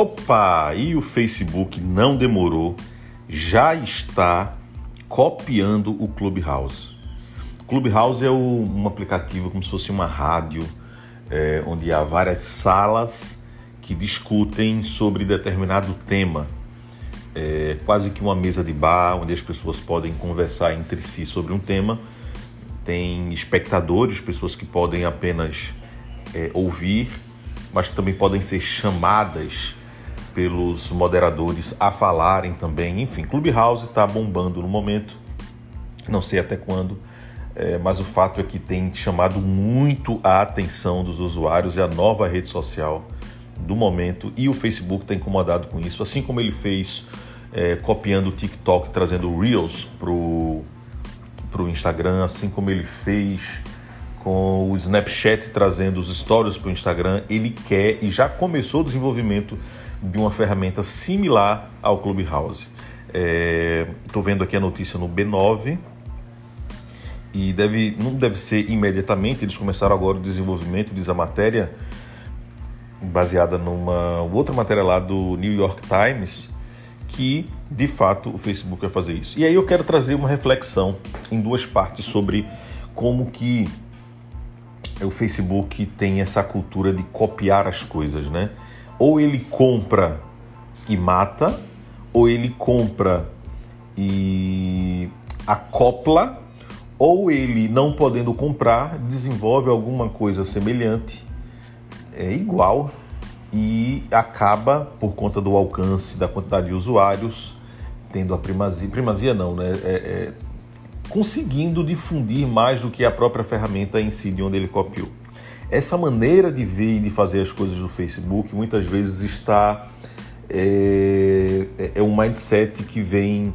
Opa! E o Facebook não demorou, já está copiando o Clubhouse. O Clubhouse é o, um aplicativo como se fosse uma rádio, é, onde há várias salas que discutem sobre determinado tema. É quase que uma mesa de bar, onde as pessoas podem conversar entre si sobre um tema. Tem espectadores, pessoas que podem apenas é, ouvir, mas que também podem ser chamadas pelos moderadores a falarem também. Enfim, Clubhouse está bombando no momento, não sei até quando, é, mas o fato é que tem chamado muito a atenção dos usuários e a nova rede social do momento. E o Facebook está incomodado com isso, assim como ele fez é, copiando o TikTok, trazendo Reels pro pro Instagram, assim como ele fez com o Snapchat trazendo os stories para o Instagram, ele quer e já começou o desenvolvimento de uma ferramenta similar ao Clubhouse. Estou é, vendo aqui a notícia no B9 e deve, não deve ser imediatamente, eles começaram agora o desenvolvimento, diz a matéria, baseada numa outra matéria lá do New York Times, que de fato o Facebook vai fazer isso. E aí eu quero trazer uma reflexão em duas partes sobre como que o Facebook tem essa cultura de copiar as coisas, né? Ou ele compra e mata, ou ele compra e acopla, ou ele, não podendo comprar, desenvolve alguma coisa semelhante, é igual, e acaba, por conta do alcance, da quantidade de usuários, tendo a primazia. Primazia não, né? É, é, conseguindo difundir mais do que a própria ferramenta em si, de onde ele copiou. Essa maneira de ver e de fazer as coisas no Facebook muitas vezes está. É, é, é um mindset que vem,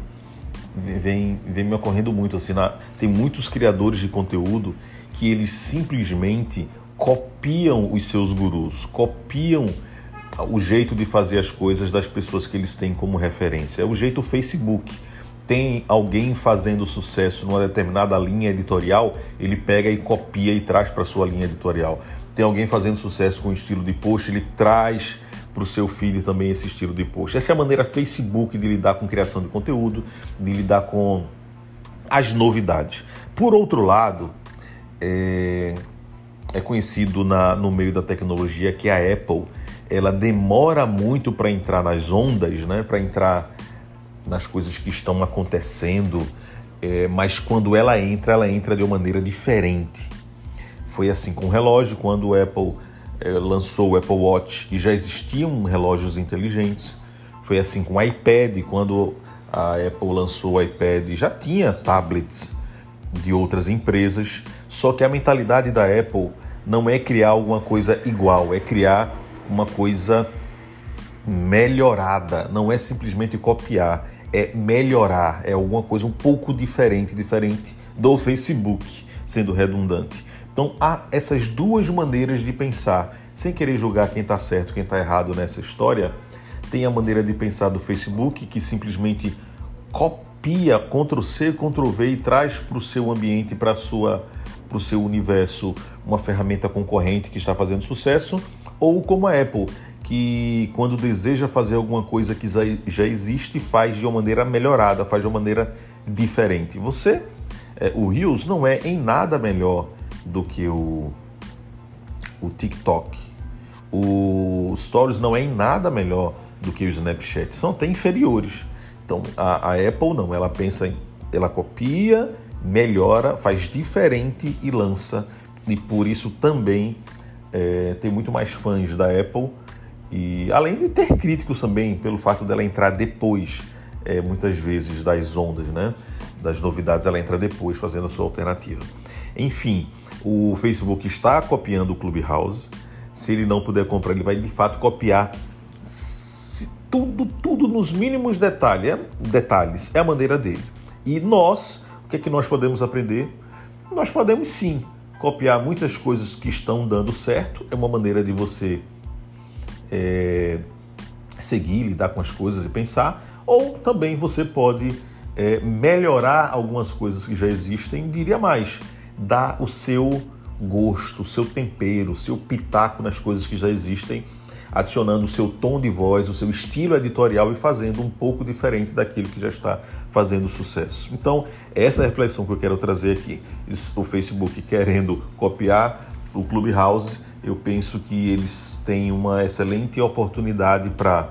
vem, vem me ocorrendo muito. Assim, na, tem muitos criadores de conteúdo que eles simplesmente copiam os seus gurus, copiam o jeito de fazer as coisas das pessoas que eles têm como referência. É o jeito Facebook tem alguém fazendo sucesso numa determinada linha editorial, ele pega e copia e traz para sua linha editorial. Tem alguém fazendo sucesso com o estilo de post, ele traz para o seu filho também esse estilo de post. Essa é a maneira Facebook de lidar com criação de conteúdo, de lidar com as novidades. Por outro lado, é, é conhecido na, no meio da tecnologia que a Apple ela demora muito para entrar nas ondas, né? para entrar nas coisas que estão acontecendo, é, mas quando ela entra, ela entra de uma maneira diferente. Foi assim com o relógio, quando o Apple é, lançou o Apple Watch e já existiam relógios inteligentes. Foi assim com o iPad, quando a Apple lançou o iPad, já tinha tablets de outras empresas, só que a mentalidade da Apple não é criar alguma coisa igual, é criar uma coisa melhorada, não é simplesmente copiar, é melhorar, é alguma coisa um pouco diferente, diferente do Facebook, sendo redundante. Então há essas duas maneiras de pensar, sem querer julgar quem está certo, quem está errado nessa história. Tem a maneira de pensar do Facebook que simplesmente copia Ctrl C, Ctrl V e traz para o seu ambiente, para sua para o seu universo uma ferramenta concorrente que está fazendo sucesso, ou como a Apple, que quando deseja fazer alguma coisa que já existe, faz de uma maneira melhorada, faz de uma maneira diferente. Você, é, o Reels não é em nada melhor do que o, o TikTok. O Stories não é em nada melhor do que o Snapchat, são até inferiores. Então a, a Apple não, ela pensa em, ela copia, melhora, faz diferente e lança. E por isso também é, tem muito mais fãs da Apple e além de ter críticos também pelo fato dela entrar depois, é, muitas vezes, das ondas, né? Das novidades, ela entra depois fazendo a sua alternativa. Enfim, o Facebook está copiando o Clubhouse. Se ele não puder comprar, ele vai de fato copiar tudo, tudo nos mínimos detalhes. É, detalhes. É a maneira dele. E nós, o que é que nós podemos aprender? Nós podemos sim copiar muitas coisas que estão dando certo. É uma maneira de você é, seguir, lidar com as coisas e pensar, ou também você pode é, melhorar algumas coisas que já existem, diria mais, dar o seu gosto, o seu tempero, o seu pitaco nas coisas que já existem, adicionando o seu tom de voz, o seu estilo editorial e fazendo um pouco diferente daquilo que já está fazendo sucesso. Então, essa é a reflexão que eu quero trazer aqui. O Facebook querendo copiar o Clubhouse, eu penso que eles têm uma excelente oportunidade para,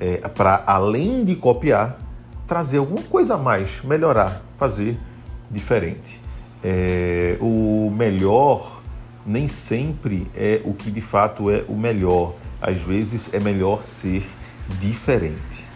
é, para além de copiar, trazer alguma coisa a mais, melhorar, fazer diferente. É, o melhor nem sempre é o que de fato é o melhor. Às vezes é melhor ser diferente.